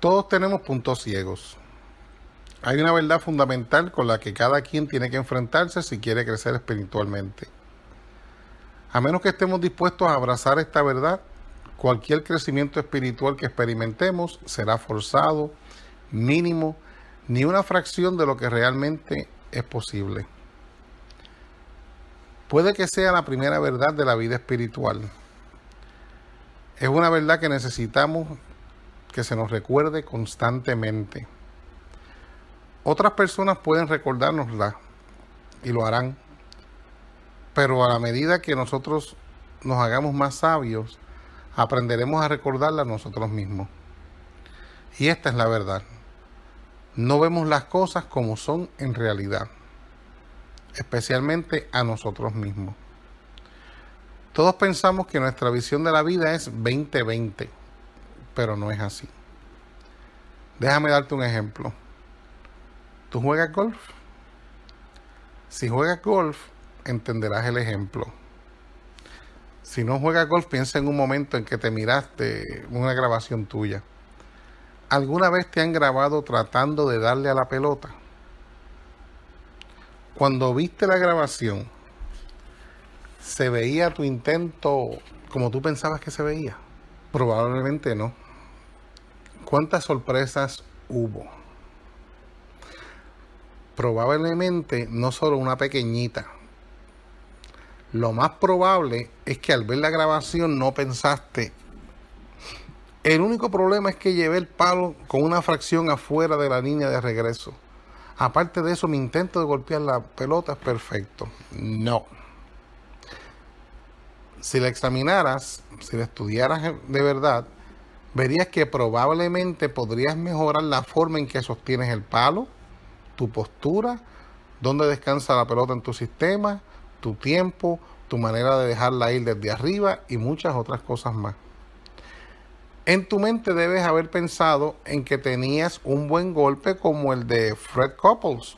Todos tenemos puntos ciegos. Hay una verdad fundamental con la que cada quien tiene que enfrentarse si quiere crecer espiritualmente. A menos que estemos dispuestos a abrazar esta verdad, cualquier crecimiento espiritual que experimentemos será forzado, mínimo, ni una fracción de lo que realmente es posible. Puede que sea la primera verdad de la vida espiritual. Es una verdad que necesitamos que se nos recuerde constantemente. Otras personas pueden recordárnosla y lo harán, pero a la medida que nosotros nos hagamos más sabios, aprenderemos a recordarla nosotros mismos. Y esta es la verdad. No vemos las cosas como son en realidad, especialmente a nosotros mismos. Todos pensamos que nuestra visión de la vida es 2020 pero no es así. Déjame darte un ejemplo. ¿Tú juegas golf? Si juegas golf, entenderás el ejemplo. Si no juegas golf, piensa en un momento en que te miraste una grabación tuya. ¿Alguna vez te han grabado tratando de darle a la pelota? Cuando viste la grabación, ¿se veía tu intento como tú pensabas que se veía? Probablemente no. ¿Cuántas sorpresas hubo? Probablemente no solo una pequeñita. Lo más probable es que al ver la grabación no pensaste. El único problema es que llevé el palo con una fracción afuera de la línea de regreso. Aparte de eso, mi intento de golpear la pelota es perfecto. No. Si la examinaras, si la estudiaras de verdad, verías que probablemente podrías mejorar la forma en que sostienes el palo, tu postura, dónde descansa la pelota en tu sistema, tu tiempo, tu manera de dejarla ir desde arriba y muchas otras cosas más. En tu mente debes haber pensado en que tenías un buen golpe como el de Fred Couples,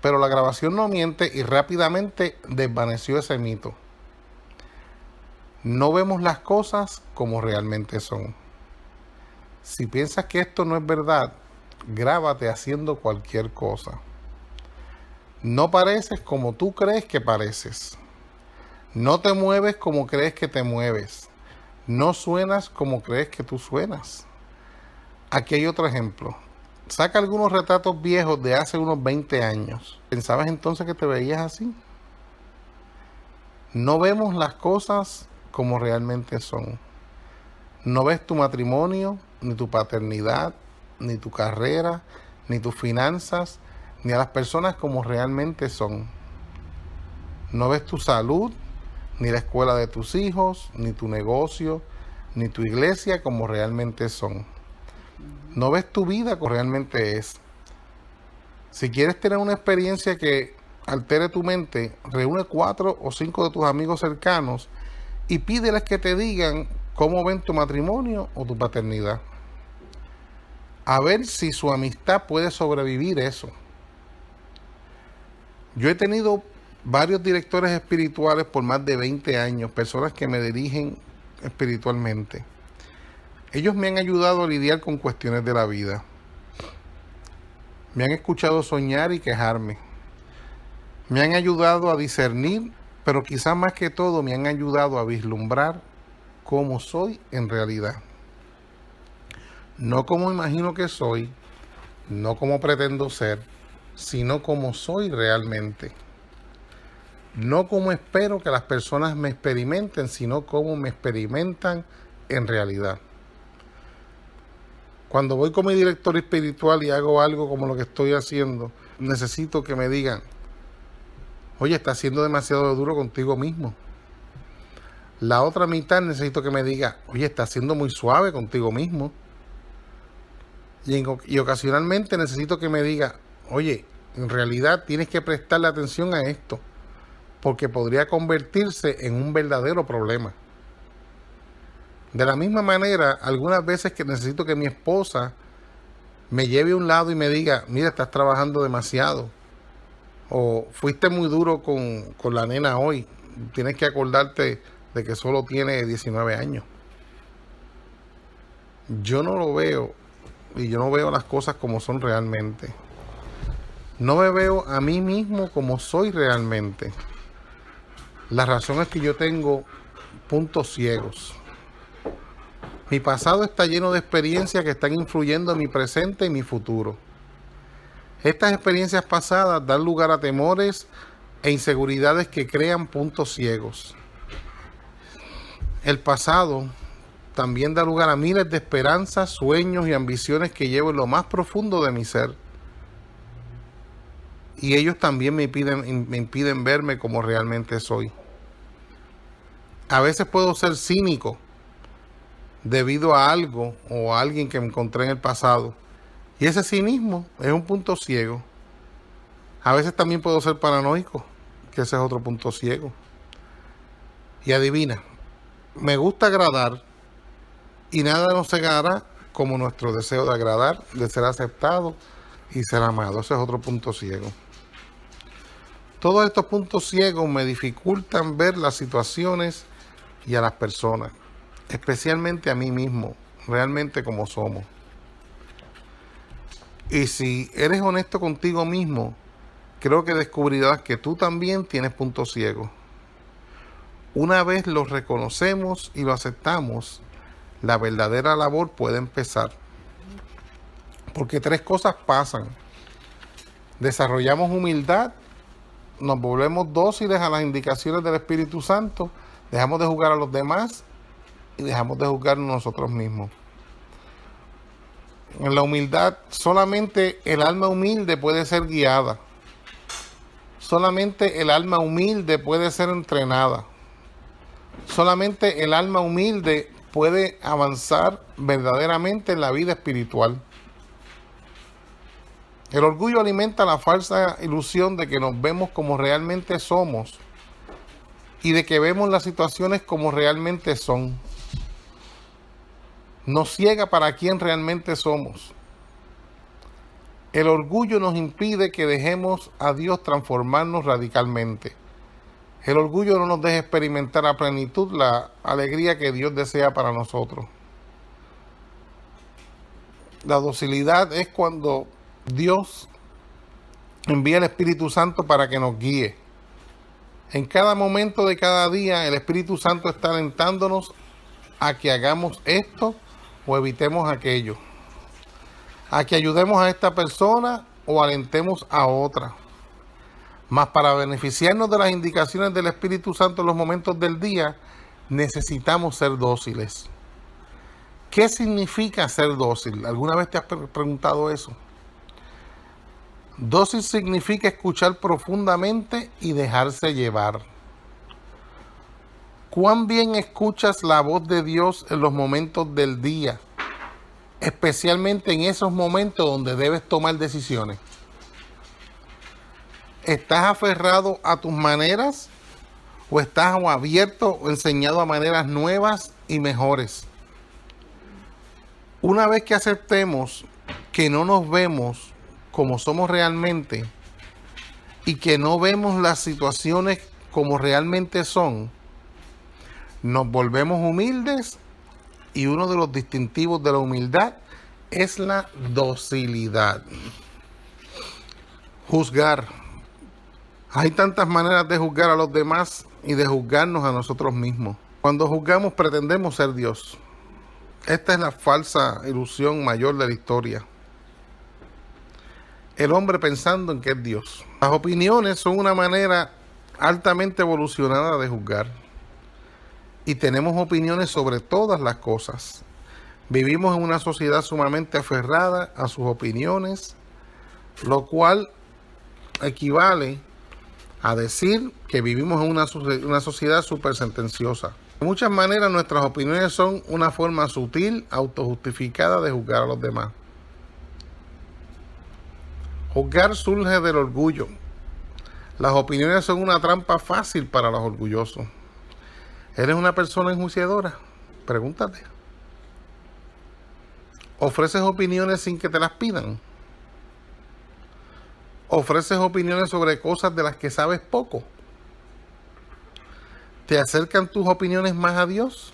pero la grabación no miente y rápidamente desvaneció ese mito. No vemos las cosas como realmente son. Si piensas que esto no es verdad, grábate haciendo cualquier cosa. No pareces como tú crees que pareces. No te mueves como crees que te mueves. No suenas como crees que tú suenas. Aquí hay otro ejemplo. Saca algunos retratos viejos de hace unos 20 años. ¿Pensabas entonces que te veías así? No vemos las cosas como realmente son. No ves tu matrimonio ni tu paternidad, ni tu carrera, ni tus finanzas, ni a las personas como realmente son. No ves tu salud, ni la escuela de tus hijos, ni tu negocio, ni tu iglesia como realmente son. No ves tu vida como realmente es. Si quieres tener una experiencia que altere tu mente, reúne cuatro o cinco de tus amigos cercanos y pídeles que te digan cómo ven tu matrimonio o tu paternidad. A ver si su amistad puede sobrevivir eso. Yo he tenido varios directores espirituales por más de 20 años, personas que me dirigen espiritualmente. Ellos me han ayudado a lidiar con cuestiones de la vida. Me han escuchado soñar y quejarme. Me han ayudado a discernir, pero quizás más que todo me han ayudado a vislumbrar como soy en realidad. No como imagino que soy, no como pretendo ser, sino como soy realmente. No como espero que las personas me experimenten, sino como me experimentan en realidad. Cuando voy con mi director espiritual y hago algo como lo que estoy haciendo, necesito que me digan, oye, estás siendo demasiado duro contigo mismo. La otra mitad necesito que me diga, oye, estás siendo muy suave contigo mismo. Y, ocasionalmente necesito que me diga, oye, en realidad tienes que prestarle atención a esto, porque podría convertirse en un verdadero problema. De la misma manera, algunas veces que necesito que mi esposa me lleve a un lado y me diga, mira, estás trabajando demasiado. O fuiste muy duro con, con la nena hoy. Tienes que acordarte de que solo tiene 19 años. Yo no lo veo y yo no veo las cosas como son realmente. No me veo a mí mismo como soy realmente. La razón es que yo tengo puntos ciegos. Mi pasado está lleno de experiencias que están influyendo en mi presente y mi futuro. Estas experiencias pasadas dan lugar a temores e inseguridades que crean puntos ciegos. El pasado también da lugar a miles de esperanzas, sueños y ambiciones que llevo en lo más profundo de mi ser. Y ellos también me impiden, me impiden verme como realmente soy. A veces puedo ser cínico debido a algo o a alguien que me encontré en el pasado. Y ese cinismo es un punto ciego. A veces también puedo ser paranoico, que ese es otro punto ciego. Y adivina, me gusta agradar y nada nos cegará como nuestro deseo de agradar, de ser aceptado y ser amado. Ese es otro punto ciego. Todos estos puntos ciegos me dificultan ver las situaciones y a las personas, especialmente a mí mismo, realmente como somos. Y si eres honesto contigo mismo, creo que descubrirás que tú también tienes puntos ciegos. Una vez los reconocemos y lo aceptamos, la verdadera labor puede empezar. Porque tres cosas pasan. Desarrollamos humildad, nos volvemos dóciles a las indicaciones del Espíritu Santo, dejamos de jugar a los demás y dejamos de juzgar nosotros mismos. En la humildad, solamente el alma humilde puede ser guiada. Solamente el alma humilde puede ser entrenada. Solamente el alma humilde puede avanzar verdaderamente en la vida espiritual. El orgullo alimenta la falsa ilusión de que nos vemos como realmente somos y de que vemos las situaciones como realmente son. Nos ciega para quién realmente somos. El orgullo nos impide que dejemos a Dios transformarnos radicalmente. El orgullo no nos deja experimentar a plenitud la alegría que Dios desea para nosotros. La docilidad es cuando Dios envía el Espíritu Santo para que nos guíe. En cada momento de cada día el Espíritu Santo está alentándonos a que hagamos esto o evitemos aquello. A que ayudemos a esta persona o alentemos a otra. Mas para beneficiarnos de las indicaciones del Espíritu Santo en los momentos del día, necesitamos ser dóciles. ¿Qué significa ser dócil? ¿Alguna vez te has preguntado eso? Dócil significa escuchar profundamente y dejarse llevar. ¿Cuán bien escuchas la voz de Dios en los momentos del día? Especialmente en esos momentos donde debes tomar decisiones. ¿Estás aferrado a tus maneras o estás abierto o enseñado a maneras nuevas y mejores? Una vez que aceptemos que no nos vemos como somos realmente y que no vemos las situaciones como realmente son, nos volvemos humildes y uno de los distintivos de la humildad es la docilidad. Juzgar hay tantas maneras de juzgar a los demás y de juzgarnos a nosotros mismos. Cuando juzgamos pretendemos ser Dios. Esta es la falsa ilusión mayor de la historia. El hombre pensando en que es Dios. Las opiniones son una manera altamente evolucionada de juzgar. Y tenemos opiniones sobre todas las cosas. Vivimos en una sociedad sumamente aferrada a sus opiniones, lo cual equivale a decir que vivimos en una, una sociedad súper sentenciosa. De muchas maneras nuestras opiniones son una forma sutil, autojustificada de juzgar a los demás. Juzgar surge del orgullo. Las opiniones son una trampa fácil para los orgullosos. ¿Eres una persona enjuiciadora? Pregúntate. ¿Ofreces opiniones sin que te las pidan? Ofreces opiniones sobre cosas de las que sabes poco. ¿Te acercan tus opiniones más a Dios?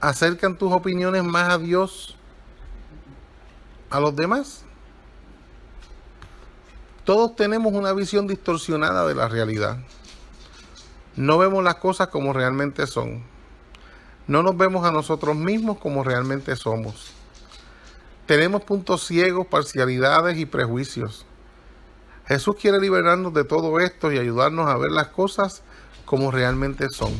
¿Acercan tus opiniones más a Dios a los demás. Todos tenemos una visión distorsionada de la realidad. No vemos las cosas como realmente son. No nos vemos a nosotros mismos como realmente somos. Tenemos puntos ciegos, parcialidades y prejuicios. Jesús quiere liberarnos de todo esto y ayudarnos a ver las cosas como realmente son.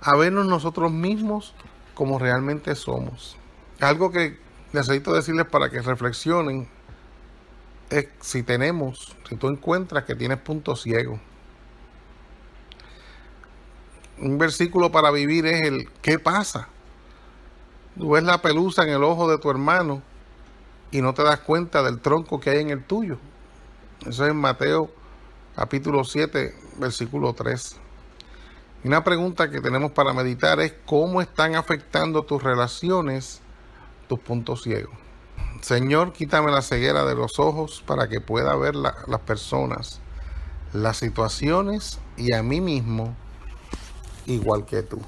A vernos nosotros mismos como realmente somos. Algo que necesito decirles para que reflexionen es si tenemos, si tú encuentras que tienes puntos ciegos. Un versículo para vivir es el ¿qué pasa? Tú ves la pelusa en el ojo de tu hermano y no te das cuenta del tronco que hay en el tuyo. Eso es en Mateo capítulo 7, versículo 3. Y una pregunta que tenemos para meditar es cómo están afectando tus relaciones tus puntos ciegos. Señor, quítame la ceguera de los ojos para que pueda ver las personas, las situaciones y a mí mismo igual que tú.